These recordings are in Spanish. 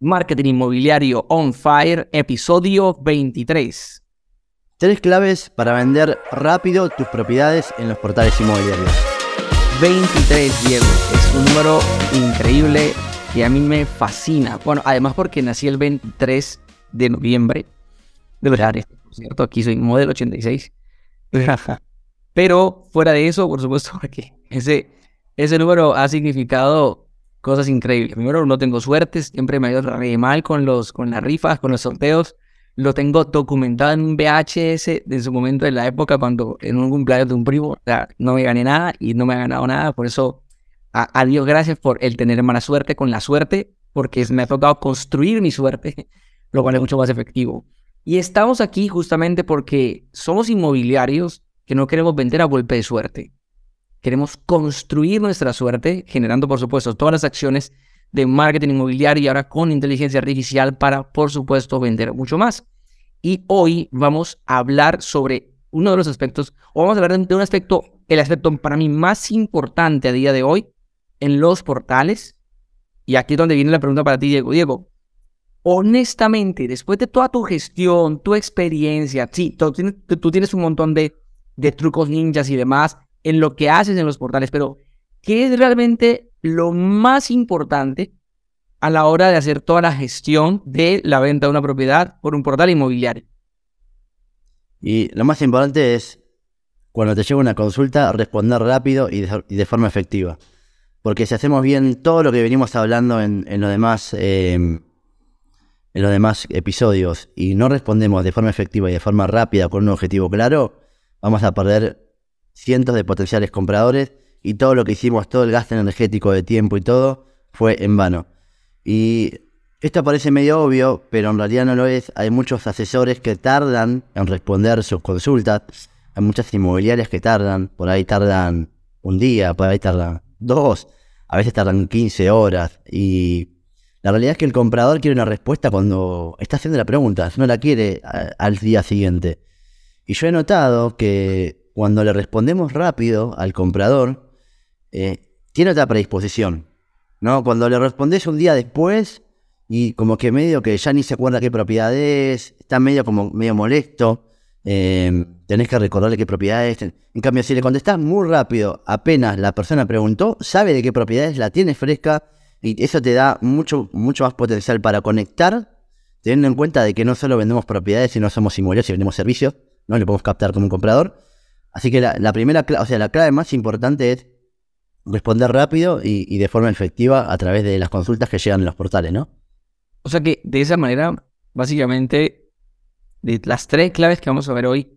Marketing Inmobiliario On Fire, episodio 23. Tres claves para vender rápido tus propiedades en los portales inmobiliarios. 23, Diego. Es un número increíble que a mí me fascina. Bueno, además porque nací el 23 de noviembre. De verdad, por cierto, aquí soy modelo 86. Pero fuera de eso, por supuesto, porque ese, ese número ha significado cosas increíbles. Primero, no tengo suerte, siempre me ha ido re mal con, los, con las rifas, con los sorteos. Lo tengo documentado en un VHS de su momento, de la época, cuando en un cumpleaños de un primo, o sea, no me gané nada y no me ha ganado nada. Por eso, a, Dios gracias por el tener mala suerte con la suerte, porque me ha tocado construir mi suerte, lo cual es mucho más efectivo. Y estamos aquí justamente porque somos inmobiliarios que no queremos vender a golpe de suerte. Queremos construir nuestra suerte, generando, por supuesto, todas las acciones de marketing inmobiliario y ahora con inteligencia artificial para, por supuesto, vender mucho más. Y hoy vamos a hablar sobre uno de los aspectos, o vamos a hablar de un aspecto, el aspecto para mí más importante a día de hoy en los portales. Y aquí es donde viene la pregunta para ti, Diego. Diego, honestamente, después de toda tu gestión, tu experiencia, sí, tú, tienes un montón de, de trucos ninjas y demás, en lo que haces en los portales, pero ¿qué es realmente lo más importante a la hora de hacer toda la gestión de la venta de una propiedad por un portal inmobiliario? Y lo más importante es, cuando te llega una consulta, responder rápido y de, forma efectiva. Porque si hacemos bien todo lo que venimos hablando en, los demás... Em, en los demás episodios y no respondemos de forma efectiva y de forma rápida con un objetivo claro, vamos a perder cientos de potenciales compradores y todo lo que hicimos, todo el gasto energético de tiempo y todo, fue en vano. Y esto parece medio obvio, pero en realidad no lo es. Hay muchos asesores que tardan en responder sus consultas. Hay muchas inmobiliarias que tardan, por ahí tardan un día, por ahí tardan dos, a veces tardan 15 horas. Y la realidad es que el comprador quiere una respuesta cuando está haciendo la pregunta, no la quiere al día siguiente. Y yo he notado que cuando le respondemos rápido al comprador, eh, tiene otra predisposición. ¿no? Cuando le respondes un día después y como que medio que ya ni se acuerda qué propiedad es, está medio como medio molesto, eh, tenés que recordarle qué propiedad es. En cambio, si le contestás muy rápido, apenas la persona preguntó, sabe de qué propiedad es, la tiene fresca y eso te da mucho, mucho más potencial para conectar, teniendo en cuenta de que no solo vendemos propiedades, sino somos inmobiliarios y vendemos servicios, ¿no? Le podemos captar como un comprador. Así que la, primera, o sea, la clave más importante es responder rápido y, de forma efectiva a través de las consultas que llegan en los portales, ¿no? O sea que de esa manera, básicamente, de las tres claves que vamos a ver hoy,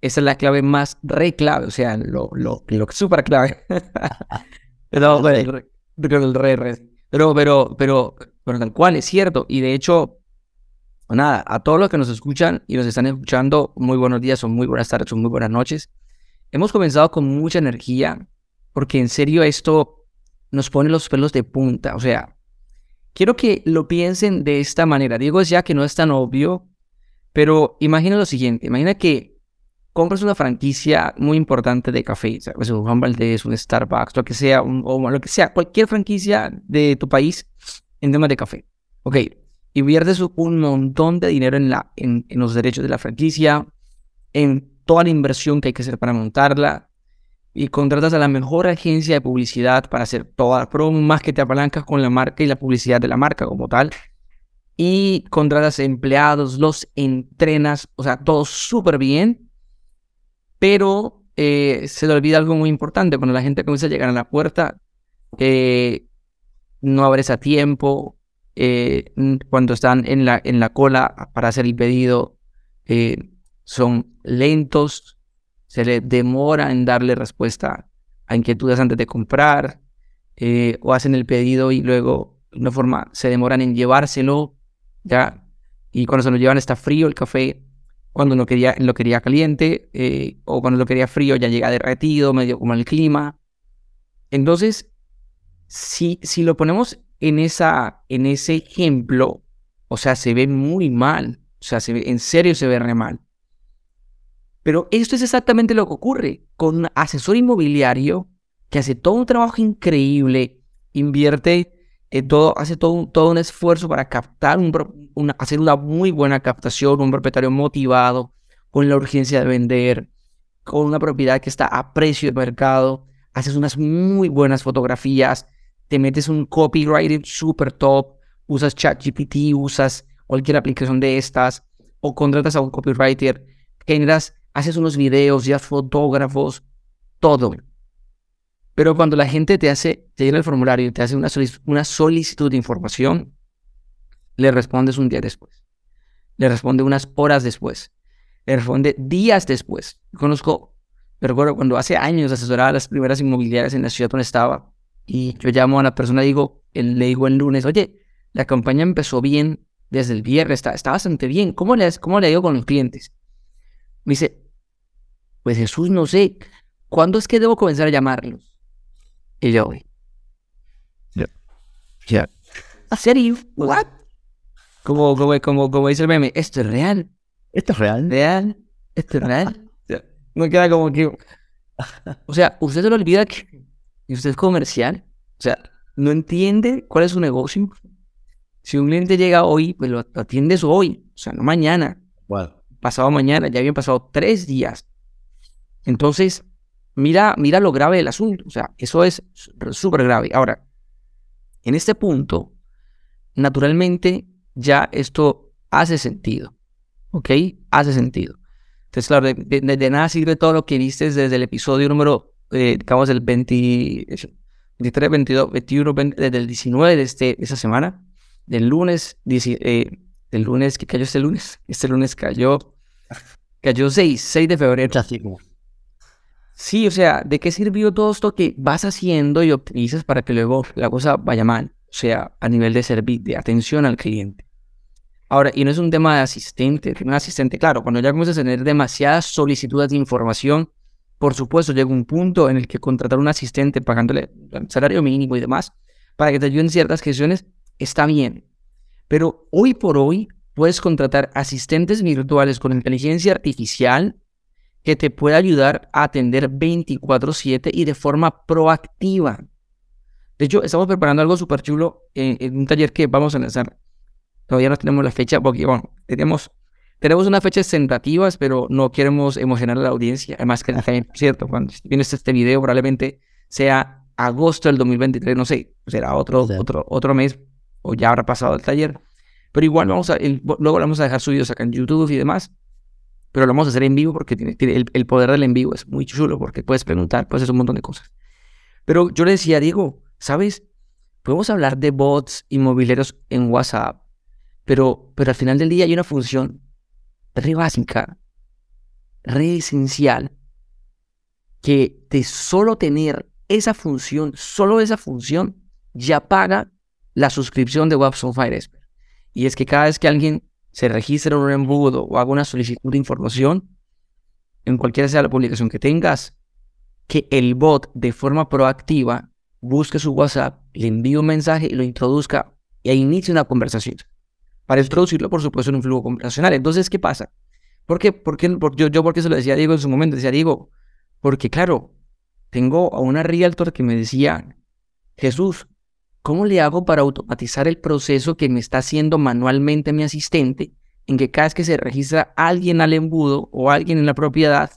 esa es la clave más re clave, o sea, lo, lo, lo súper clave. pero, pero, pero, pero, tal cual, es cierto. Y de hecho, nada, a todos los que nos escuchan y nos están escuchando, muy buenos días, o muy buenas tardes, o muy buenas noches. Hemos comenzado con mucha energía porque en serio esto nos pone los pelos de punta. O sea, quiero que lo piensen de esta manera. Digo ya que no es tan obvio, pero imagina lo siguiente. Imagina que compras una franquicia muy importante de café, ¿sabes? un Juan Valdez, un Starbucks, lo que sea, o lo que sea, cualquier franquicia de tu país en temas de café. Ok, inviertes un montón de dinero en, la, en los derechos de la franquicia, en toda la inversión que hay que hacer para montarla y contratas a la mejor agencia de publicidad para hacer toda la promo, más que te apalancas con la marca y la publicidad de la marca como tal. Y contratas empleados, los entrenas, o sea, todo súper bien. Pero eh, se le olvida algo muy importante. Cuando la gente comienza a llegar a la puerta, eh, no abres a tiempo. Eh, cuando están en la, en la cola para hacer el pedido, son lentos, se les demora en darle respuesta a inquietudes antes de comprar, eh, o hacen el pedido y luego de forma se demoran en llevárselo, ya, y cuando se lo llevan está frío el café, cuando lo quería, lo quería caliente, eh, o cuando lo quería frío ya llega derretido, medio como el clima. Entonces, si, si lo ponemos en, esa, en ese ejemplo, o sea, se ve muy mal, o sea, se en serio se ve re mal. Pero esto es exactamente lo que ocurre con un asesor inmobiliario que hace todo un trabajo increíble, invierte eh, todo, hace todo, un- todo un esfuerzo para captar, una, hacer una muy buena captación, un propietario motivado, con la urgencia de vender, con una propiedad que está a precio de mercado, haces unas muy buenas fotografías, te metes un copywriting super top, usas ChatGPT, usas cualquier aplicación de estas, o contratas a un copywriter, generas, haces unos videos, ya fotógrafos, todo. Pero cuando la gente te hace, te llena el formulario y te hace una, solic- una solicitud de información, le respondes un día después. Le responde unas horas después. Le responde días después. Conozco, me recuerdo cuando hace años asesoraba a las primeras inmobiliarias en la ciudad donde estaba y yo llamo a la persona y digo, le digo el lunes, oye, la campaña empezó bien desde el viernes, está, está bastante bien. ¿Cómo le, ¿Cómo le ido con los clientes? Me dice, pues Jesús, no sé, ¿cuándo es que debo comenzar a llamarlos? Y yo, Ya. ya. ¿En serio? ¿What? Como, como, como, como dice el meme, ¿esto es real? ¿Esto es real? ¿Real? ¿Esto es real? No queda como que... O sea, usted se le olvida que y usted es comercial. O sea, no entiende cuál es su negocio. Si un cliente llega hoy, pues lo, lo atiendes hoy. O sea, no mañana Bueno, pasado mañana, ya habían pasado tres días. Entonces, mira, mira lo grave del asunto. O sea, eso es súper grave. Ahora, en este punto, naturalmente, ya esto hace sentido. ¿Ok? Hace sentido. Entonces, claro, de, de- de nada sirve todo lo que viste desde el episodio número, eh, digamos, el 20, 23, 22, 21, 20, desde el 19 de, este, de esa semana, del lunes, 10, eh, del lunes, que cayó este lunes? Este lunes cayó, cayó 6, 6 de febrero. muchas siglas. Sí, o sea, ¿de qué sirvió todo esto que vas haciendo y optimizas para que luego la cosa vaya mal? O sea, a nivel de servicio, de atención al cliente. Ahora, y no es un tema de asistente, un asistente, claro, cuando ya comienzas a tener demasiadas solicitudes de información, por supuesto, llega un punto en el que contratar un asistente pagándole salario mínimo y demás para que te ayuden en ciertas gestiones está bien. Pero hoy por hoy puedes contratar asistentes virtuales con inteligencia artificial que te pueda ayudar a atender 24/7 y de forma proactiva. De hecho, estamos preparando algo súper chulo en, en un taller que vamos a lanzar. Todavía no tenemos la fecha porque, bueno, tenemos, tenemos unas fechas tentativas, pero no queremos emocionar a la audiencia. Además, que también, cierto, cuando vienes este video probablemente sea agosto del 2023, no sé, será otro, Sí. otro, otro mes o ya habrá pasado el taller. Pero igual vamos a, el- luego lo vamos a dejar subidos acá en YouTube y demás. Pero lo vamos a hacer en vivo porque tiene, el, poder del en vivo es muy chulo porque puedes preguntar, puedes hacer un montón de cosas. Pero yo le decía, Diego, ¿sabes? Podemos hablar de bots inmobiliarios en WhatsApp, pero, pero al final del día hay una función re básica, re esencial, que de solo tener esa función, solo esa función, ya paga la suscripción de Expert. Y es que cada vez que alguien se registra en un embudo o haga una solicitud de información, en cualquiera sea la publicación que tengas, que el bot de forma proactiva busque su WhatsApp, le envíe un mensaje y lo introduzca e inicie una conversación. Para introducirlo, por supuesto, en un flujo conversacional. Entonces, ¿qué pasa? ¿Por qué? ¿Por qué? Por- yo, yo porque se lo decía a Diego en su momento, decía Diego, porque claro, tengo a una realtor que me decía, Jesús, ¿cómo le hago para automatizar el proceso que me está haciendo manualmente mi asistente? En que cada vez que se registra alguien al embudo o alguien en la propiedad,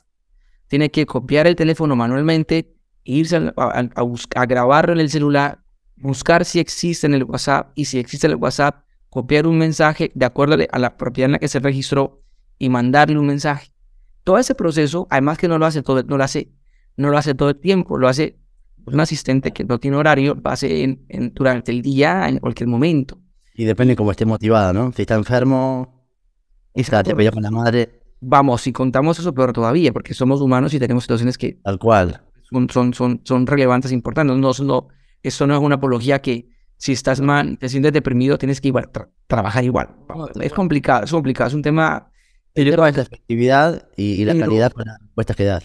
tiene que copiar el teléfono manualmente, irse a, a- grabarlo en el celular, buscar si existe en el WhatsApp y si existe en el WhatsApp, copiar un mensaje de acuerdo a la propiedad en la que se registró y mandarle un mensaje. Todo ese proceso, además que no lo hace todo, no lo hace, no lo hace todo el tiempo, lo hace un asistente que no tiene horario, hace en- en- durante el día, en cualquier momento. Y depende cómo esté motivada, ¿no? Si está enfermo, está, te con la madre, Vamos, si contamos eso, peor todavía, porque somos humanos y tenemos situaciones que tal cual. son, son, son, son relevantes e importantes. No, no, eso no es una apología que si estás mal, te sientes deprimido, tienes que igual tra- trabajar igual. Es complicado, es complicado, es un tema... El tema es la efectividad y, y la calidad con las respuestas que.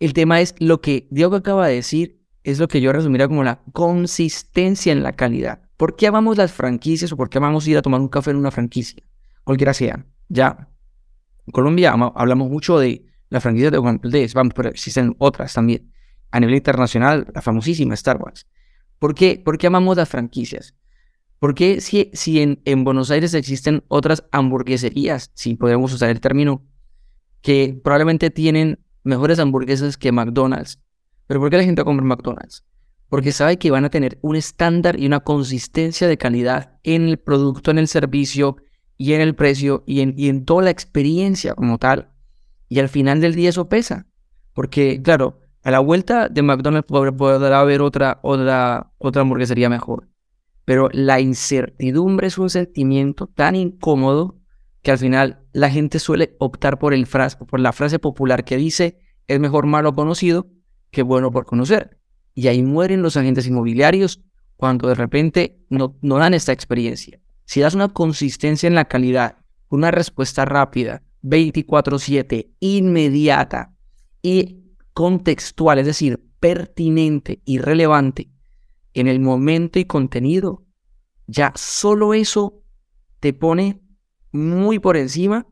El tema es lo que Diego acaba de decir, es lo que yo resumiría como la consistencia en la calidad. ¿Por qué amamos las franquicias o por qué amamos ir a tomar un café en una franquicia? Cualquiera sea. Ya. En Colombia hablamos mucho de las franquicias de Juan Valdez, vamos, pero existen otras también. A nivel internacional, la famosísima Star Wars. ¿Por qué? ¿Por qué amamos las franquicias? ¿Por qué si, si en, en Buenos Aires existen otras hamburgueserías, si podemos usar el término, que probablemente tienen mejores hamburguesas que McDonald's? ¿Pero por qué la gente compra McDonald's? Porque sabe que van a tener un estándar y una consistencia de calidad en el producto, en el servicio y en el precio y en, y en toda la experiencia como tal. Y al final del día eso pesa. Porque, claro, a la vuelta de McDonald's podrá haber otra, otra, otra hamburguesería mejor. Pero la incertidumbre es un sentimiento tan incómodo que al final la gente suele optar por, el por la frase popular que dice es mejor malo conocido que bueno por conocer. Y ahí mueren los agentes inmobiliarios cuando de repente no, no dan esta experiencia. Si das una consistencia en la calidad, una respuesta rápida, 24/7, inmediata y contextual, es decir, pertinente y relevante en el momento y contenido, ya solo eso te pone muy por encima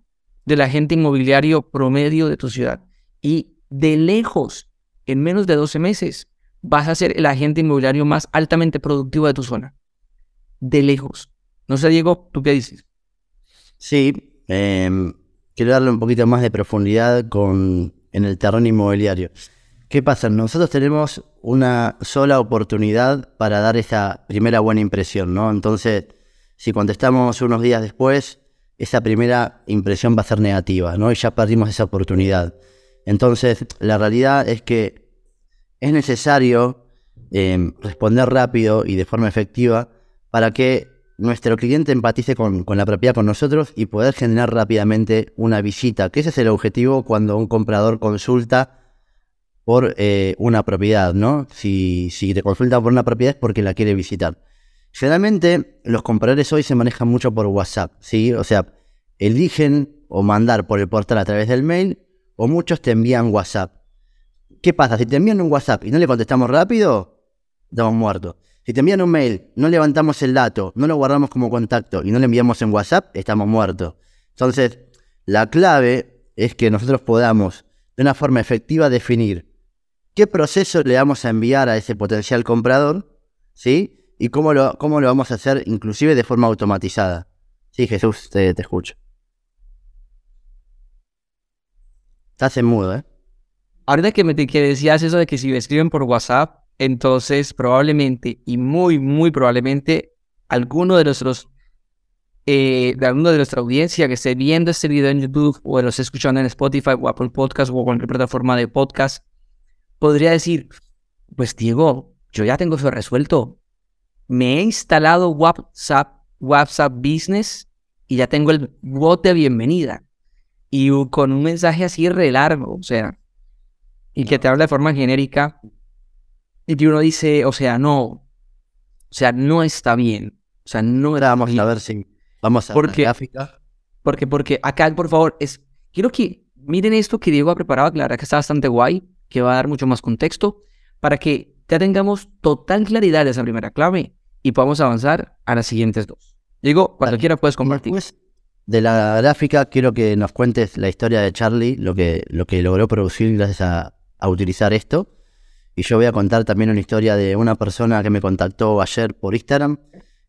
del agente inmobiliario promedio de tu ciudad. Y de lejos, en menos de 12 meses, vas a ser el agente inmobiliario más altamente productivo de tu zona. De lejos. No sé, Diego, ¿tú qué dices? Sí, em, quiero darle un poquito más de profundidad con, en el terreno inmobiliario. ¿Qué pasa? Nosotros tenemos una sola oportunidad para dar esa primera buena impresión, ¿no? Entonces, si contestamos unos días después, esa primera impresión va a ser negativa, ¿no? Y ya perdimos esa oportunidad. Entonces, la realidad es que es necesario em, responder rápido y de forma efectiva para que nuestro cliente empatice con, la propiedad con nosotros y poder generar rápidamente una visita, que ese es el objetivo cuando un comprador consulta por eh, una propiedad, ¿no? Si, si te consulta por una propiedad es porque la quiere visitar. Generalmente los compradores hoy se manejan mucho por WhatsApp, ¿sí? O sea, eligen o mandar por el portal a través del mail o muchos te envían WhatsApp. ¿Qué pasa? Si te envían un WhatsApp y no le contestamos rápido, estamos muertos. Si te envían un mail, no levantamos el dato, no lo guardamos como contacto y no lo enviamos en WhatsApp, estamos muertos. Entonces, la clave es que nosotros podamos de una forma efectiva definir qué proceso le vamos a enviar a ese potencial comprador, ¿sí? Y cómo lo, cómo lo vamos a hacer inclusive de forma automatizada. Sí, Jesús, te, te escucho. Estás mudo, ¿eh? Ahorita que me que decías eso de que si me escriben por WhatsApp, entonces probablemente y muy, muy probablemente alguno de nuestros, eh, de alguno de nuestra audiencia que esté viendo este video en YouTube o lo esté escuchando en Spotify o Apple Podcast o cualquier plataforma de podcast, podría decir, pues Diego, yo ya tengo eso resuelto. Me he instalado WhatsApp, WhatsApp Business y ya tengo el bot de bienvenida. Y con un mensaje así re largo, o sea, y que te habla de forma genérica, y que uno dice, o sea, no, o sea, no está bien. O sea, no era Vamos a ver si vamos a porque, la gráfica. Porque, porque acá, por favor, es, quiero que miren esto que Diego ha preparado, claro que está bastante guay, que va a dar mucho más contexto, para que ya tengamos total claridad de esa primera clave y podamos avanzar a las siguientes dos. Diego, cuando quiera puedes compartir. De la gráfica, quiero que nos cuentes la historia de Charlie, lo que, lo que logró producir gracias a, utilizar esto. Y yo voy a contar también una historia de una persona que me contactó ayer por Instagram,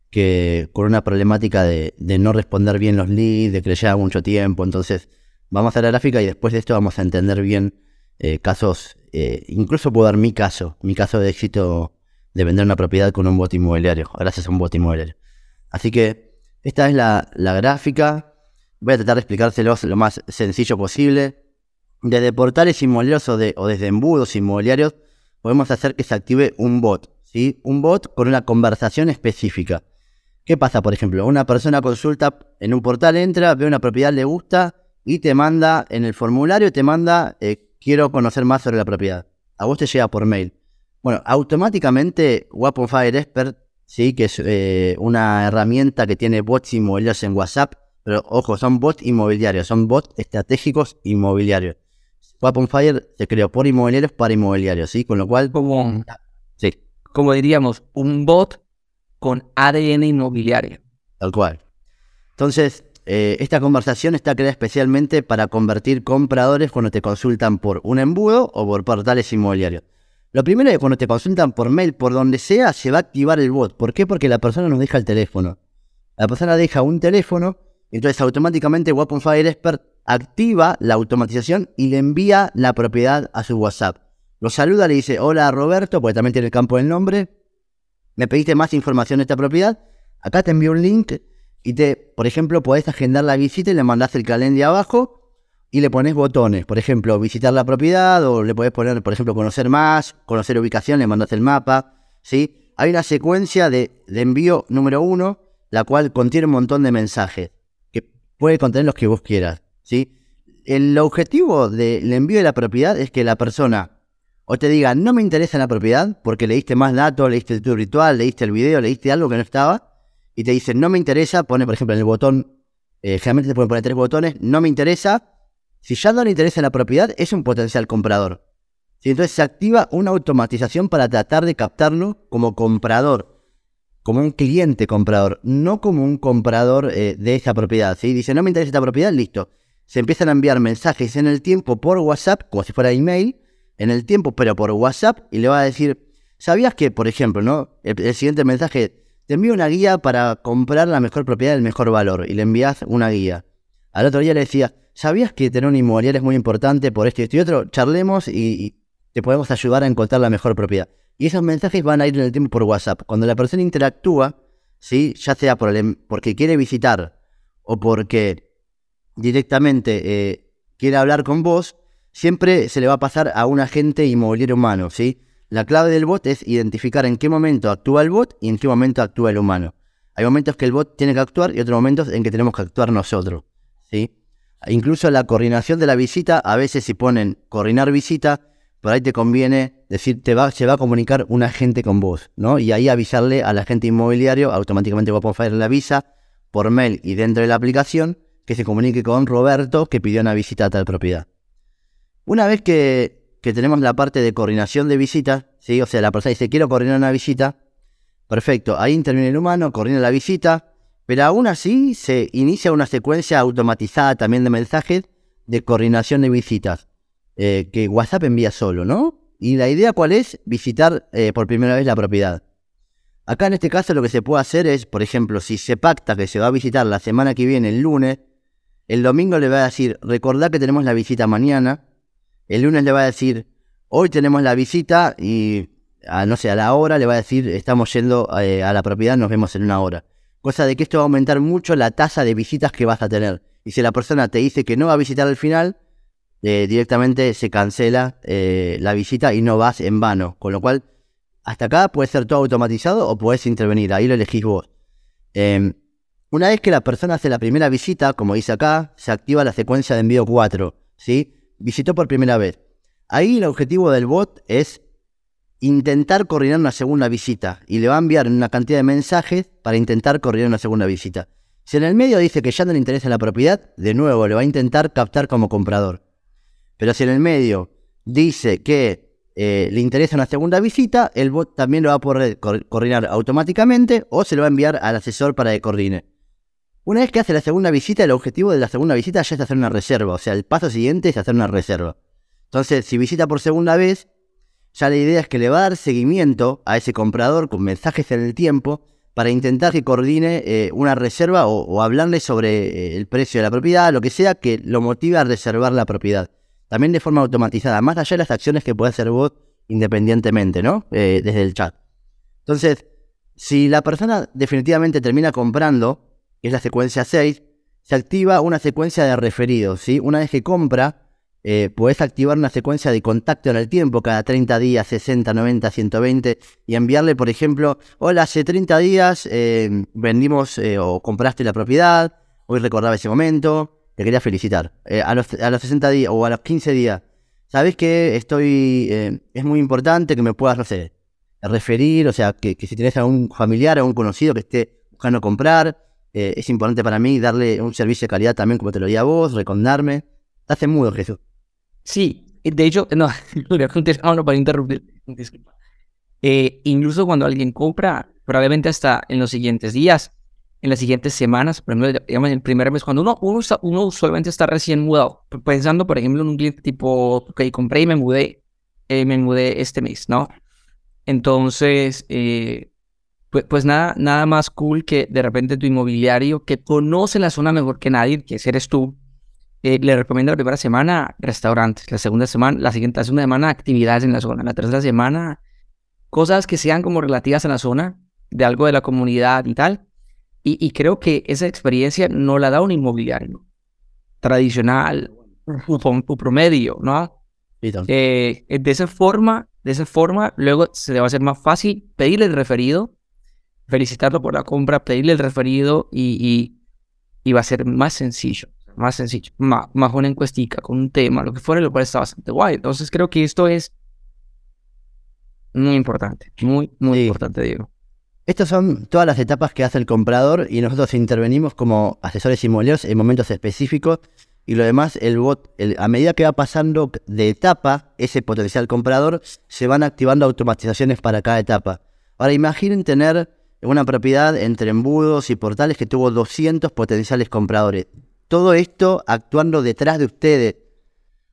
que con una problemática de, no responder bien los leads, de que le lleva mucho tiempo. Entonces, vamos a la gráfica y después de esto vamos a entender bien eh, casos, eh, incluso puedo dar mi caso, mi caso de éxito de vender una propiedad con un bot inmobiliario, gracias a un bot inmobiliario. Así que esta es la, gráfica. Voy a tratar de explicárselos lo más sencillo posible desde portales inmobiliarios o, desde embudos inmobiliarios, podemos hacer que se active un bot, ¿sí? Un bot con una conversación específica. ¿Qué pasa, por ejemplo? Una persona consulta en un portal, entra, ve una propiedad, le gusta y te manda en el formulario, te manda, eh, quiero conocer más sobre la propiedad. A vos te llega por mail. Bueno, automáticamente Weapon Fire Expert, ¿sí? que es eh, una herramienta que tiene bots inmobiliarios en WhatsApp, pero ojo, son bots inmobiliarios, son bots estratégicos inmobiliarios. Weapon Fire se creó por inmobiliarios para inmobiliarios, ¿sí? Con lo cual... Como, sí. como diríamos, un bot con ADN inmobiliario. Tal cual. Entonces, eh, esta conversación está creada especialmente para convertir compradores cuando te consultan por un embudo o por portales inmobiliarios. Lo primero es que cuando te consultan por mail, por donde sea, se va a activar el bot. ¿Por qué? Porque la persona nos deja el teléfono. La persona deja un teléfono, entonces automáticamente Weapon Fire Expert activa la automatización y le envía la propiedad a su WhatsApp. Lo saluda, le dice, hola Roberto, porque también tiene el campo del nombre. Me pediste más información de esta propiedad. Acá te envío un link y te, por ejemplo, podés agendar la visita y le mandás el calendario abajo y le pones botones. Por ejemplo, visitar la propiedad o le podés poner, por ejemplo, conocer más, conocer ubicación, le mandas el mapa. ¿sí? Hay una secuencia de, envío número uno, la cual contiene un montón de mensajes que puede contener los que vos quieras. ¿sí? El objetivo del envío de la propiedad es que la persona o te diga, no me interesa la propiedad porque leíste más datos, leíste tutorial, ritual, leíste el video, leíste algo que no estaba, y te dice, no me interesa, pone por ejemplo en el botón, eh, generalmente te pueden poner tres botones, no me interesa, si ya no le interesa la propiedad, es un potencial comprador. Entonces se activa una automatización para tratar de captarlo como comprador, como un cliente comprador, no como un comprador eh, de esa propiedad. ¿sí? Dice, no me interesa esta propiedad, listo. Se empiezan a enviar mensajes en el tiempo por WhatsApp, como si fuera email, en el tiempo, pero por WhatsApp, y le va a decir, ¿sabías que, por ejemplo, ¿no? el, el siguiente mensaje, te envío una guía para comprar la mejor propiedad del mejor valor, y le envías una guía. Al otro día le decía, ¿sabías que tener un inmobiliario es muy importante por esto y esto y otro? Charlemos y, te podemos ayudar a encontrar la mejor propiedad. Y esos mensajes van a ir en el tiempo por WhatsApp. Cuando la persona interactúa, ¿sí? ya sea por porque quiere visitar o porque directamente eh, quiere hablar con vos, siempre se le va a pasar a un agente inmobiliario humano. ¿sí? La clave del bot es identificar en qué momento actúa el bot y en qué momento actúa el humano. Hay momentos que el bot tiene que actuar y otros momentos en que tenemos que actuar nosotros. ¿Sí? Incluso la coordinación de la visita, a veces si ponen coordinar visita, por ahí te conviene decir, te va, se va a comunicar un agente con vos, ¿no? Y ahí avisarle al agente inmobiliario, automáticamente va a le avisa por mail y dentro de la aplicación que se comunique con Roberto que pidió una visita a tal propiedad. Una vez que, que tenemos la parte de coordinación de visitas, ¿sí? O sea, la persona dice, quiero coordinar una visita, perfecto, ahí interviene el humano, coordina la visita, pero aún así se inicia una secuencia automatizada también de mensajes de coordinación de visitas eh, que WhatsApp envía solo, ¿no? Y la idea cuál es? Visitar eh, por primera vez la propiedad. Acá en este caso lo que se puede hacer es, por ejemplo, si se pacta que se va a visitar la semana que viene, el lunes, el domingo le va a decir, recordad que tenemos la visita mañana, el lunes le va a decir, hoy tenemos la visita y, no sé, a la hora le va a decir, estamos yendo eh, a la propiedad, nos vemos en una hora. Cosa de que esto va a aumentar mucho la tasa de visitas que vas a tener. Y si la persona te dice que no va a visitar al final, eh, directamente se cancela eh, la visita y no vas en vano. Con lo cual, hasta acá puede ser todo automatizado o puedes intervenir. Ahí lo elegís vos. Em, una vez que la persona hace la primera visita, como dice acá, se activa la secuencia de envío 4. ¿sí? Visitó por primera vez. Ahí el objetivo del bot es intentar coordinar una segunda visita y le va a enviar una cantidad de mensajes para intentar coordinar una segunda visita. Si en el medio dice que ya no le interesa la propiedad, de nuevo le va a intentar captar como comprador. Pero si en el medio dice que eh, le interesa una segunda visita, el bot también lo va a poder coordinar automáticamente o se lo va a enviar al asesor para que coordine. Una vez que hace la segunda visita, el objetivo de la segunda visita ya es hacer una reserva. O sea, el paso siguiente es hacer una reserva. Entonces, si visita por segunda vez, ya la idea es que le va a dar seguimiento a ese comprador con mensajes en el tiempo para intentar que coordine eh, una reserva o, hablarle sobre eh, el precio de la propiedad, lo que sea que lo motive a reservar la propiedad. También de forma automatizada, más allá de las acciones que puede hacer vos independientemente, ¿no? Eh, desde el chat. Entonces, si la persona definitivamente termina comprando, que es la secuencia 6, se activa una secuencia de referidos, ¿sí? Una vez que compra, eh, puedes activar una secuencia de contacto en el tiempo, cada 30 días, 60, 90, 120, y enviarle, por ejemplo, hola, hace 30 días eh, vendimos eh, o compraste la propiedad, hoy recordaba ese momento, te quería felicitar. a, los, a los 60 días o a los 15 días, sabes que estoy, es muy importante que me puedas, no referir, o sea, que, si tienes a un familiar o un conocido que esté buscando comprar, es importante para mí darle un servicio de calidad también como te lo di a vos, recordarme. Hace mudo, Jesús. Sí, de hecho, no, no para interrumpir, disculpa. Eh, incluso cuando alguien compra, probablemente hasta en los siguientes días, en las siguientes semanas, por ejemplo, digamos, el primer mes, cuando uno, uno, uno usualmente está recién mudado, pensando, por ejemplo, en un cliente tipo, ok, compré y me mudé, eh, me mudé este mes, ¿no? Entonces, eh, pues, pues, nada, nada más cool que de repente tu inmobiliario que conoce la zona mejor que nadie, que eres tú, eh, le recomienda la primera semana restaurantes, la segunda semana, la siguiente la segunda semana actividades en la zona, la tercera semana cosas que sean como relativas a la zona, de algo de la comunidad y tal. Y, creo que esa experiencia no la da un inmobiliario tradicional, un, promedio, ¿no? Eh, de esa forma, de esa forma, luego se le va a hacer más fácil pedirle el referido felicitarlo por la compra, pedirle el referido y, y, va a ser más sencillo, más sencillo, más, más una encuestica con un tema, lo que fuera, lo cual está bastante guay. Entonces creo que esto es muy importante, muy, muy importante, Diego. Estas son todas las etapas que hace el comprador y nosotros intervenimos como asesores inmobiliarios en momentos específicos y lo demás, el bot, a medida que va pasando de etapa, ese potencial comprador, se van activando automatizaciones para cada etapa. Ahora imaginen tener una propiedad entre embudos y portales que tuvo 200 potenciales compradores. Todo esto actuando detrás de ustedes.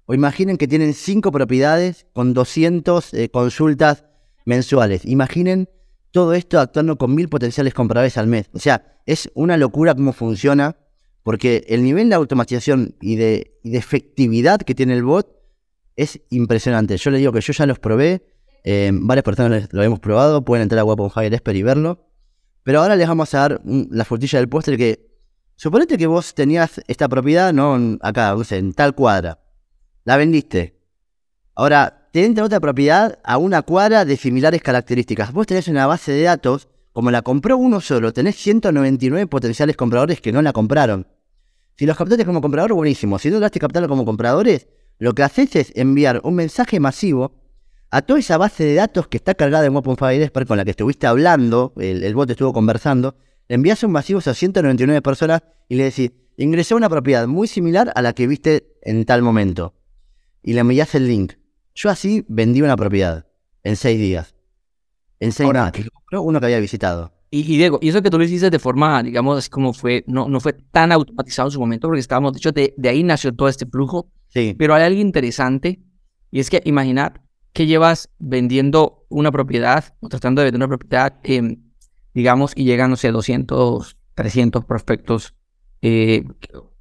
O imaginen que tienen 5 propiedades con 200 eh, consultas mensuales. Imaginen todo esto actuando con mil potenciales compradores al mes. O sea, es una locura cómo funciona, porque el nivel de automatización y de, efectividad que tiene el bot es impresionante. Yo le digo que yo ya los probé, eh, varias personas lo hemos probado, pueden entrar a Weapon Esper y verlo. Pero ahora les vamos a dar la frutilla del postre que, suponete que vos tenías esta propiedad, ¿no? Acá, en tal cuadra. La vendiste. Ahora, te entra otra propiedad a una cuadra de similares características. Vos tenés una base de datos, como la compró uno solo, tenés 199 potenciales compradores que no la compraron. Si los captaste como comprador, buenísimo. Si no lograste captarlo como compradores, lo que haces es enviar un mensaje masivo a toda esa base de datos que está cargada en OpenFire Expert con la que estuviste hablando, el, bot estuvo conversando, le envías un masivo a 199 personas y le decís, ingresé a una propiedad muy similar a la que viste en tal momento. Y le envías el link. Yo así vendí una propiedad en seis días. En seis días. Uno que había visitado. Y, Diego, y eso que tú lo hiciste de forma, digamos, así como fue, no, no fue tan automatizado en su momento, porque estábamos, de hecho, de, de ahí nació todo este flujo. Sí. Pero hay algo interesante, y es que imaginar que llevas vendiendo una propiedad o tratando de vender una propiedad, digamos, y llegan, no sé, 200, 300 prospectos eh,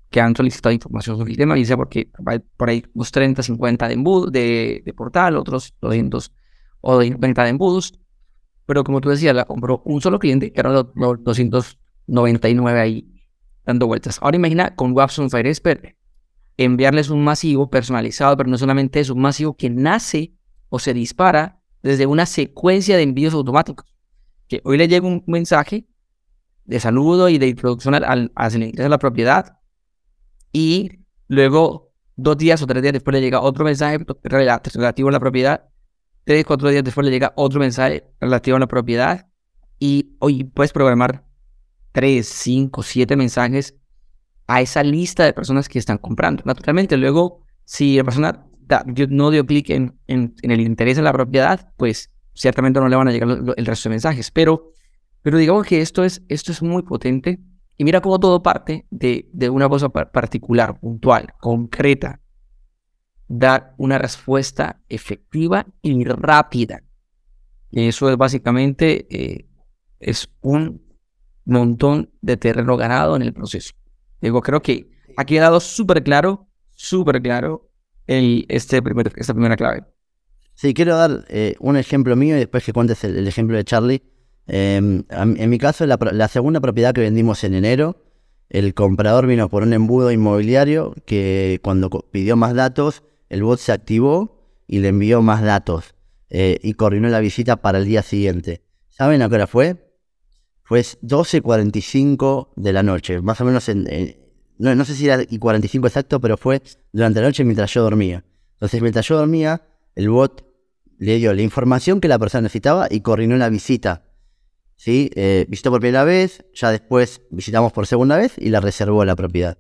que han solicitado información sobre el tema, y sea porque hay por ahí unos 30, 50 de, de, de portal, otros 200 o 20 de embudos. Pero como tú decías, la compró un solo cliente, que eran los, 299 ahí dando vueltas. Ahora imagina con Watson Fire Expert enviarles un masivo personalizado, pero no solamente es un masivo que nace o se dispara desde una secuencia de envíos automáticos. Que hoy le llega un mensaje de saludo y de introducción al, al, de la propiedad y luego dos días o tres días después le llega otro mensaje relativo a la propiedad. Tres, cuatro días después le llega otro mensaje relativo a la propiedad y hoy puedes programar tres, cinco, siete mensajes a esa lista de personas que están comprando. Naturalmente, luego, si la persona no dio clic en, en, el interés en la propiedad, pues ciertamente no le van a llegar el resto de mensajes. Pero, pero digamos que esto es, esto es muy potente. Y mira cómo todo parte de, de una cosa particular, puntual, concreta. Dar una respuesta efectiva y rápida. Y eso es básicamente eh, es un montón de terreno ganado en el proceso. Digo, creo que ha quedado súper claro, súper claro el, este primer, esta primera clave. Sí, quiero dar eh, un ejemplo mío y después que cuentes el, ejemplo de Charlie. Em, en mi caso, la, segunda propiedad que vendimos en enero, el comprador vino por un embudo inmobiliario que cuando pidió más datos, el bot se activó y le envió más datos eh, y coordinó la visita para el día siguiente. ¿Saben a qué hora fue? Fue 12.45 de la noche, más o menos en, no, no sé si era y 45 exacto, pero fue durante la noche mientras yo dormía. Entonces, mientras yo dormía, el bot le dio la información que la persona necesitaba y coordinó la visita. ¿Sí? Eh, visitó por primera vez, ya después visitamos por segunda vez y la reservó la propiedad.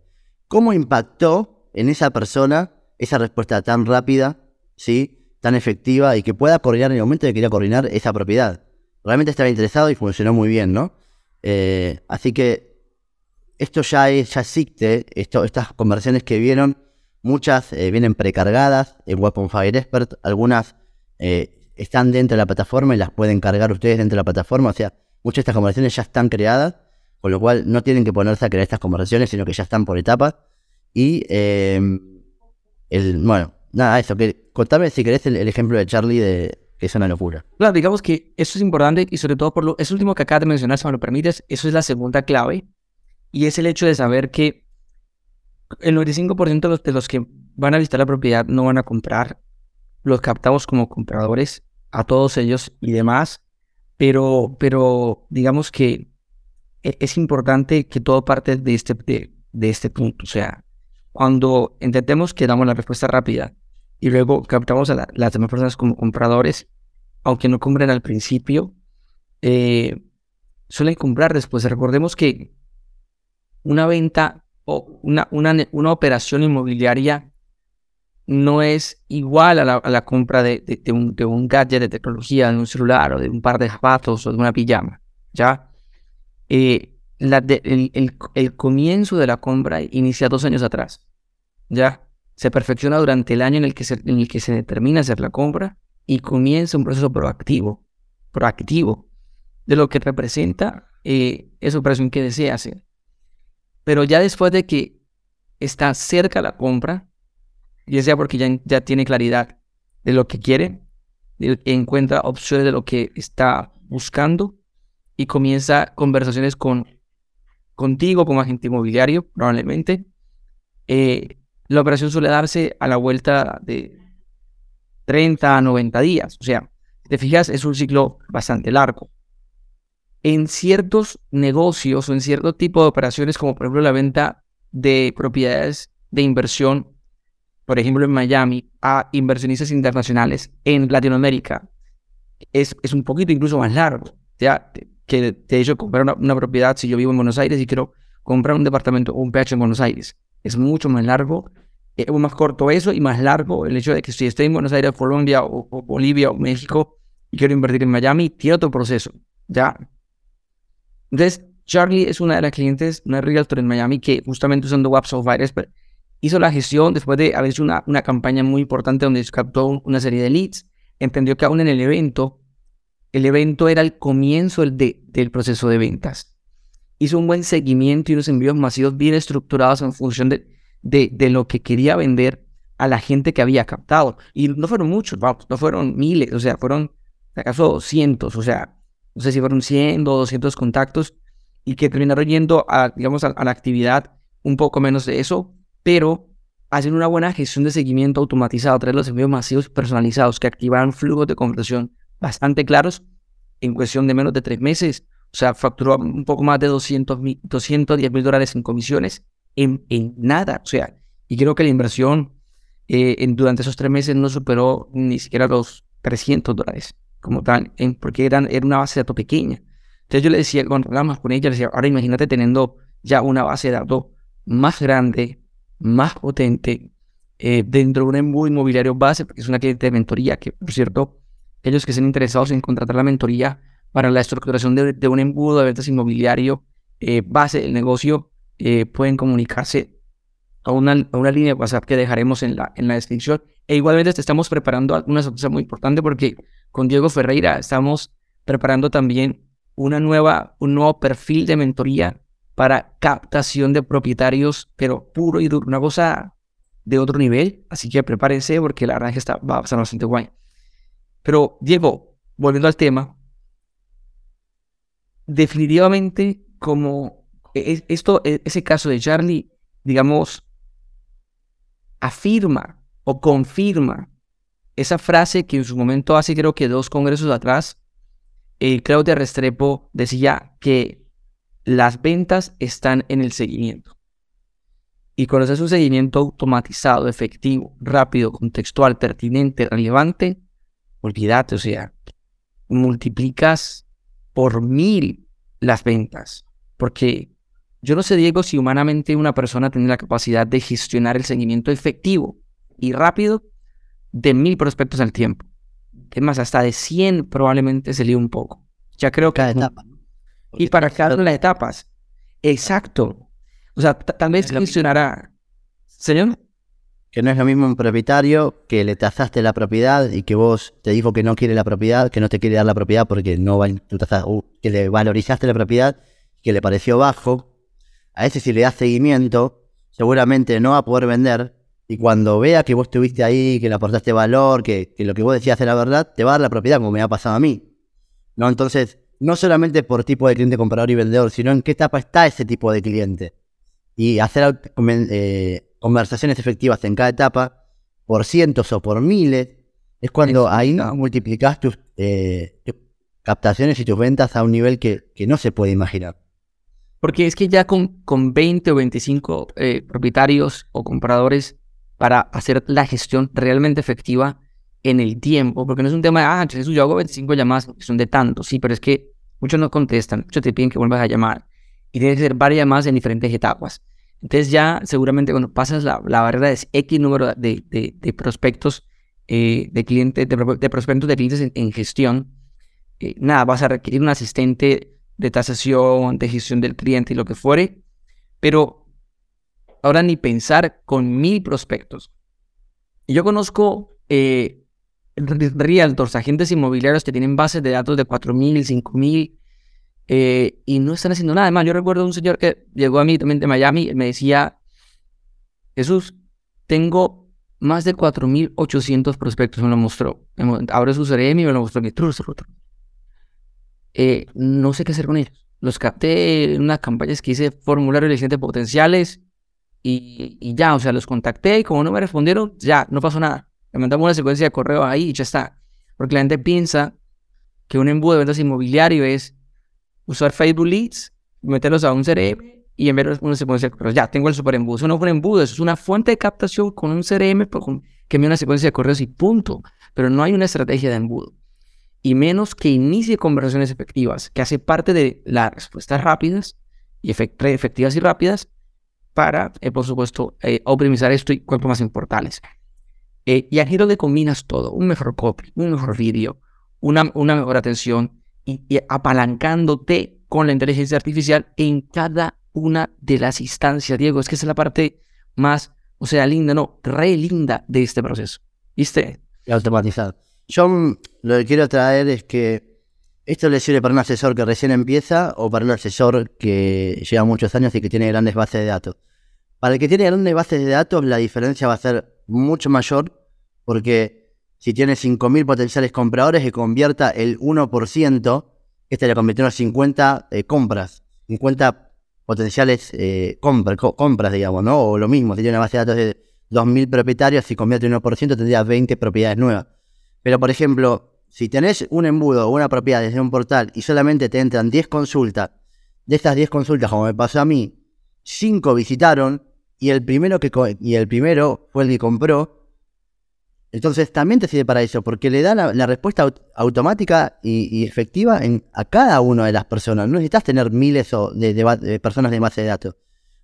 ¿Cómo impactó en esa persona esa respuesta tan rápida, ¿sí? tan efectiva y que pueda coordinar en el momento que quería coordinar esa propiedad? Realmente estaba interesado y funcionó muy bien, ¿no? Eh, así que esto ya, es, ya existe, esto, estas conversiones que vieron, muchas eh, vienen precargadas en Weapon Fire Expert, algunas eh, están dentro de la plataforma y las pueden cargar ustedes dentro de la plataforma. O sea, muchas de estas conversaciones ya están creadas, con lo cual no tienen que ponerse a crear estas conversaciones, sino que ya están por etapas. Y, eh, bueno, nada, eso. Que, contame si querés el, ejemplo de Charlie, de, que es una locura. Claro, digamos que eso es importante y sobre todo por lo, es último que acabas de mencionar, si me lo permites, eso es la segunda clave. Y es el hecho de saber que el 95% de los, de los que van a visitar la propiedad no van a comprar. Los captamos como compradores a todos ellos y demás. Pero, pero digamos que e, es importante que todo parte de este, de, este punto. O sea, cuando intentemos que damos la respuesta rápida y luego captamos a las demás personas como compradores, aunque no compren al principio, eh, suelen comprar después. Recordemos que una venta o una, una, una operación inmobiliaria no es igual a la, compra de, un, gadget de tecnología, de un celular o de un par de zapatos o de una pijama. ¿ya? Eh, el, comienzo de la compra inicia dos años atrás. ¿ya? Se perfecciona durante el año en el que se, en el que se determina hacer la compra y comienza un proceso proactivo, proactivo de lo que representa eh, esa operación que desea hacer. Pero ya después de que está cerca la compra, ya sea porque ya, ya tiene claridad de lo que quiere, encuentra opciones de lo que está buscando y comienza conversaciones con contigo como agente inmobiliario, probablemente. Eh, la operación suele darse a la vuelta de 30 a 90 días. O sea, te fijas, es un ciclo bastante largo. En ciertos negocios o en cierto tipo de operaciones, como por ejemplo la venta de propiedades de inversión por ejemplo, en Miami, a inversionistas internacionales en Latinoamérica, es, es un poquito incluso más largo. Ya, que de hecho, comprar una, propiedad, si yo vivo en Buenos Aires y quiero comprar un departamento o un PH en Buenos Aires, es mucho más largo, es eh, más corto eso y más largo el hecho de que si estoy en Buenos Aires, Colombia o, Bolivia o México y quiero invertir en Miami, tiene otro proceso. Ya. Entonces, Charlie es una de las clientes, una realtor en Miami que justamente usando Web Software hizo la gestión después de haber hecho una, una campaña muy importante donde captó una serie de leads. Entendió que aún en el evento, el evento era el comienzo del, del proceso de ventas. Hizo un buen seguimiento y unos envíos masivos bien estructurados en función de, de, de lo que quería vender a la gente que había captado. Y no fueron muchos, vamos, no fueron miles, o sea, fueron acaso cientos, o sea, no sé si fueron 100 o 200 contactos y que terminaron yendo a, digamos, a la actividad un poco menos de eso, pero hacen una buena gestión de seguimiento automatizado a los envíos masivos personalizados que activaron flujos de conversión bastante claros en cuestión de menos de tres meses. O sea, facturó un poco más de 200, 210 mil dólares en comisiones en, en, nada. O sea, y creo que la inversión eh, en, durante esos tres meses no superó ni siquiera los 300 dólares como tal, porque eran, era una base de datos pequeña. Entonces yo le decía, cuando hablamos con ella, le decía, ahora imagínate teniendo ya una base de datos más grande, más potente eh, dentro de un embudo inmobiliario base, porque es una cliente de mentoría, que por cierto, ellos que estén interesados en contratar la mentoría para la estructuración de, un embudo de ventas inmobiliario eh, base del negocio, eh, pueden comunicarse a una, a una, línea de WhatsApp que dejaremos en la, en la descripción. E igualmente te estamos preparando una sorpresa muy importante porque con Diego Ferreira estamos preparando también una nueva, un nuevo perfil de mentoría para captación de propietarios, pero puro y duro, una cosa de otro nivel. Así que prepárense porque la verdad es que está, va a pasar bastante guay. Pero, Diego, volviendo al tema, definitivamente como e, esto, e, ese caso de Charlie, digamos, afirma o confirma esa frase que en su momento hace creo que dos congresos atrás, el Claudia Restrepo decía que las ventas están en el seguimiento. Y cuando haces un seguimiento automatizado, efectivo, rápido, contextual, pertinente, relevante, olvídate, o sea, multiplicas por mil las ventas. Porque yo no sé, Diego, si humanamente una persona tiene la capacidad de gestionar el seguimiento efectivo y rápido de mil prospectos al tiempo. Es más, hasta de 100 probablemente se líe un poco. Ya creo que... Cada etapa y para cada una de las etapas. Exacto. O sea, tal vez funcionará. Señor. que no es lo mismo un propietario que le tasaste la propiedad y que vos te dijo que no quiere la propiedad, que no te quiere dar la propiedad porque no va, uh, que le valorizaste la propiedad, que le pareció bajo. A ese si le das seguimiento, seguramente no va a poder vender y cuando vea que vos estuviste ahí, que le aportaste valor, que, que lo que vos decías era verdad, te va a dar la propiedad como me ha pasado a mí. ¿No? Entonces, no solamente por tipo de cliente comprador y vendedor, sino en qué etapa está ese tipo de cliente. Y hacer eh, conversaciones efectivas en cada etapa, por cientos o por miles, es cuando ahí multiplicas eh, tus, captaciones y tus ventas a un nivel que, que, no se puede imaginar. Porque es que ya con, con 20 o 25 eh, propietarios o compradores para hacer la gestión realmente efectiva en el tiempo, porque no es un tema de, ah, Jesús, yo hago 25 llamadas, son de tanto, sí, pero es que muchos no contestan, muchos te piden que vuelvas a llamar y tienes que hacer varias llamadas en diferentes etapas. Entonces ya seguramente cuando pasas la, la barrera de X número de, de, prospectos eh, de clientes, de, prospectos de clientes en, gestión, eh, nada, vas a requerir un asistente de tasación, de gestión del cliente y lo que fuere, pero ahora ni pensar con mil prospectos. Yo conozco eh, realtors, agentes inmobiliarios que tienen bases de datos de 4.000, 5.000 eh, y no están haciendo nada. más, yo recuerdo un señor que llegó a mí también de Miami y me decía, Jesús, tengo más de 4.800 prospectos, me lo mostró. Abre su CRM y me lo mostró. Eh, no sé qué hacer con ellos. Los capté en unas campañas que hice formulario de clientes potenciales y, y, ya, o sea, los contacté y como no me respondieron, ya, no pasó nada. Le mandamos una secuencia de correo ahí y ya está. Porque la gente piensa que un embudo de ventas inmobiliario es usar Facebook Leads, meterlos a un CRM y enviar una secuencia de correos. Ya, tengo el super embudo. Eso no es un embudo, eso es una fuente de captación con un CRM pues, que envía una secuencia de correos y punto. Pero no hay una estrategia de embudo. Y menos que inicie conversaciones efectivas, que hace parte de las respuestas rápidas y efectivas y rápidas para, eh, por supuesto, eh, optimizar esto y cuerpos más importantes. Eh, y al giro le combinas todo, un mejor copy, un mejor vídeo, una, una mejor atención, y, apalancándote con la inteligencia artificial en cada una de las instancias, Diego. Es que esa es la parte más, o sea, linda, no, re linda de este proceso. ¿Viste? Y automatizado. Yo lo que quiero traer es que esto le sirve para un asesor que recién empieza o para un asesor que lleva muchos años y que tiene grandes bases de datos. Para el que tiene grandes bases de datos, la diferencia va a ser mucho mayor porque si tiene 5.000 potenciales compradores, que convierta el 1%, este le convirtió en 50 eh, compras, 50 potenciales eh, compras, digamos, ¿no? O lo mismo, si tiene una base de datos de 2.000 propietarios, si convierte en 1%, tendría 20 propiedades nuevas. Pero, por ejemplo, si tenés un embudo o una propiedad desde un portal y solamente te entran 10 consultas, de estas 10 consultas, como me pasó a mí, 5 visitaron y el primero, que, y el primero fue el que compró, entonces también te sirve para eso, porque le da la, respuesta automática y, efectiva a cada una de las personas. No necesitas tener miles de, personas de base de datos.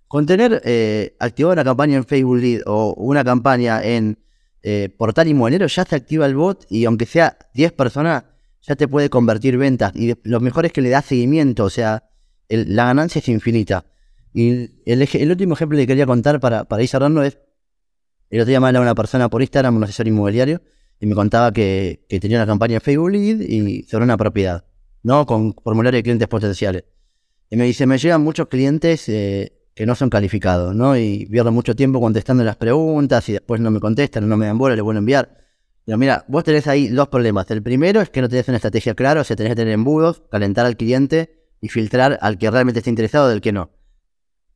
Con tener eh, activada una campaña en Facebook Lead o una campaña en eh, portal inmobiliario, ya se activa el bot y aunque sea 10 personas, ya te puede convertir ventas. Y lo mejor es que le da seguimiento, o sea, la ganancia es infinita. Y el, último ejemplo que quería contar para, para ir cerrando es el otro día me a una persona por Instagram, un asesor inmobiliario, y me contaba que, tenía una campaña en Facebook Lead y sobre una propiedad, ¿no? Con formulario de clientes potenciales. Y me dice, me llegan muchos clientes eh, que no son calificados, ¿no? Y pierdo mucho tiempo contestando las preguntas y después no me contestan, no me dan bola, le vuelvo a enviar. Pero mira, vos tenés ahí dos problemas. El primero es que no tenés una estrategia clara, o sea, tenés que tener embudos, calentar al cliente y filtrar al que realmente está interesado del que no.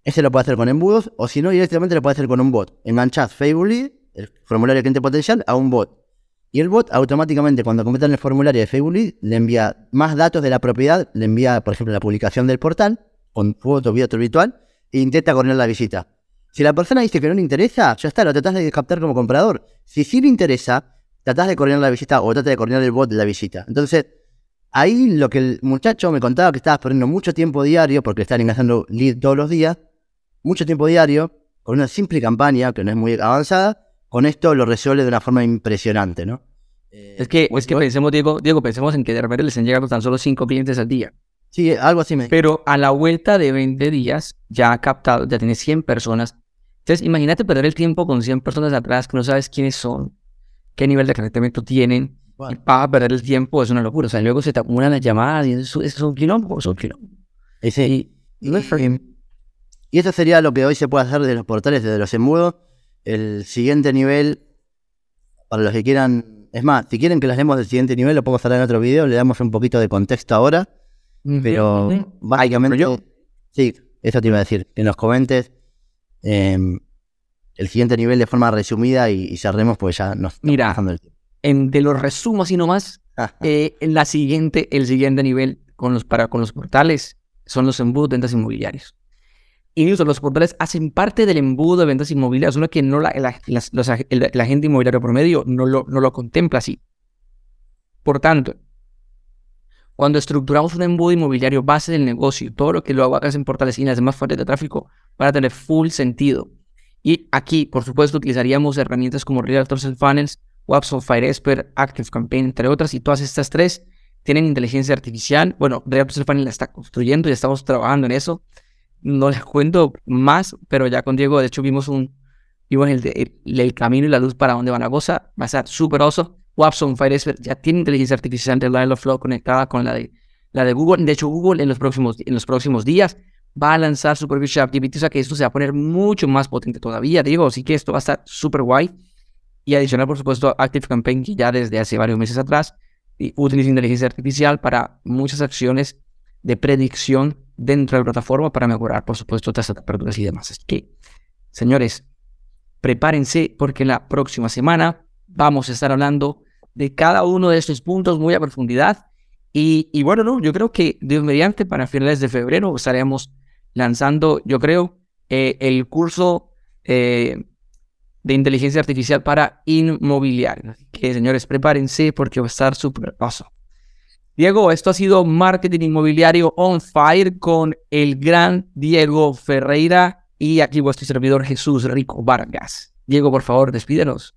Ese lo puede hacer con embudos o si no, directamente lo puede hacer con un bot. Enganchás Facebook Lead, el formulario cliente potencial, a un bot. Y el bot automáticamente cuando completan el formulario de Facebook Lead le envía más datos de la propiedad, le envía, por ejemplo, la publicación del portal con foto, video virtual e intenta coordinar la visita. Si la persona dice que no le interesa, ya está, lo tratás de captar como comprador. Si sí le interesa, tratás de coordinar la visita o tratás de coordinar el bot de la visita. Entonces, ahí lo que el muchacho me contaba que estaba perdiendo mucho tiempo diario porque están ingresando lead todos los días, mucho tiempo diario, con una simple campaña que no es muy avanzada, con esto lo resuelve de una forma impresionante, ¿no? es que, es que pensemos, Diego, Diego, pensemos en que de repente les han llegado tan solo cinco clientes al día. Sí, algo así me Pero a la vuelta de 20 días, ya ha captado, ya tiene 100 personas, Entonces, imagínate perder el tiempo con 100 personas atrás que no sabes quiénes son, qué nivel de calentamiento tienen, y para perder el tiempo es una locura. O sea, luego se te acumulan las llamadas y eso, es un quilombo, es un quilombo. Y, sí, y, y, eso sería lo que hoy se puede hacer de los portales, desde los embudos. El siguiente nivel, para los que quieran, es más, si quieren que las demos del siguiente nivel, lo podemos hacer en otro video, le damos un poquito de contexto ahora. Pero básicamente, yo. sí, eso te iba a decir, que nos comentes em, el siguiente nivel de forma resumida y, cerremos, pues ya nos Mira, el tiempo. En, de los resumos y nomás, eh, la siguiente, el siguiente nivel con los, para, con los portales son los embudos de ventas inmobiliarias. Y los portales hacen parte del embudo de ventas inmobiliarias, uno que no la, la, la, agente inmobiliario promedio no lo, no lo contempla así. Por tanto, cuando estructuramos un embudo inmobiliario base del negocio, todo lo que lo hagas en portales y las demás fuentes de tráfico van a tener full sentido. Y aquí, por supuesto, utilizaríamos herramientas como Realtors and Funnels, WebSol, FireExpert, ActiveCampaign, entre otras, y todas estas tres tienen inteligencia artificial. Bueno, Realtors and Funnels la está construyendo y estamos trabajando en eso. No les cuento más, pero ya con Diego, de hecho, vimos un el, camino y la luz para dónde van a gozar. Va a ser súper oso. Watson FireExpert ya tiene inteligencia artificial de Flow conectada con la de, Google. De hecho, Google en los próximos, días va a lanzar su propio ChatGPT, o sea que esto se va a poner mucho más potente todavía, digo, así que esto va a estar súper guay. Y adicional, por supuesto, Active Campaign, que ya desde hace varios meses atrás utiliza inteligencia artificial para muchas acciones de predicción dentro de la plataforma para mejorar, por supuesto, tasas de aperturas y demás. Así que, señores, prepárense porque la próxima semana vamos a estar hablando de cada uno de estos puntos muy a profundidad. Y, bueno, no, yo creo que Dios mediante para finales de febrero estaremos lanzando, yo creo, eh, el curso eh, de inteligencia artificial para inmobiliario. Así que señores, prepárense porque va a estar súper paso. Diego, esto ha sido Marketing Inmobiliario on Fire con el gran Diego Ferreira y aquí vuestro servidor Jesús Rico Vargas. Diego, por favor, despídenos.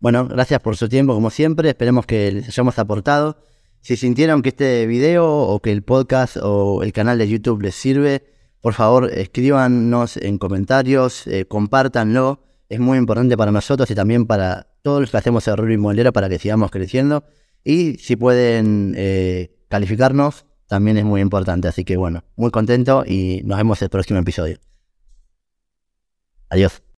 Bueno, gracias por su tiempo, como siempre. Esperemos que les hayamos aportado. Si sintieron que este video o que el podcast o el canal de YouTube les sirve, por favor escríbanos en comentarios, eh, compártanlo. Es muy importante para nosotros y también para todos los que hacemos el y Inmobiliario para que sigamos creciendo. Y si pueden eh, calificarnos, también es muy importante. Así que bueno, muy contento y nos vemos el próximo episodio. Adiós.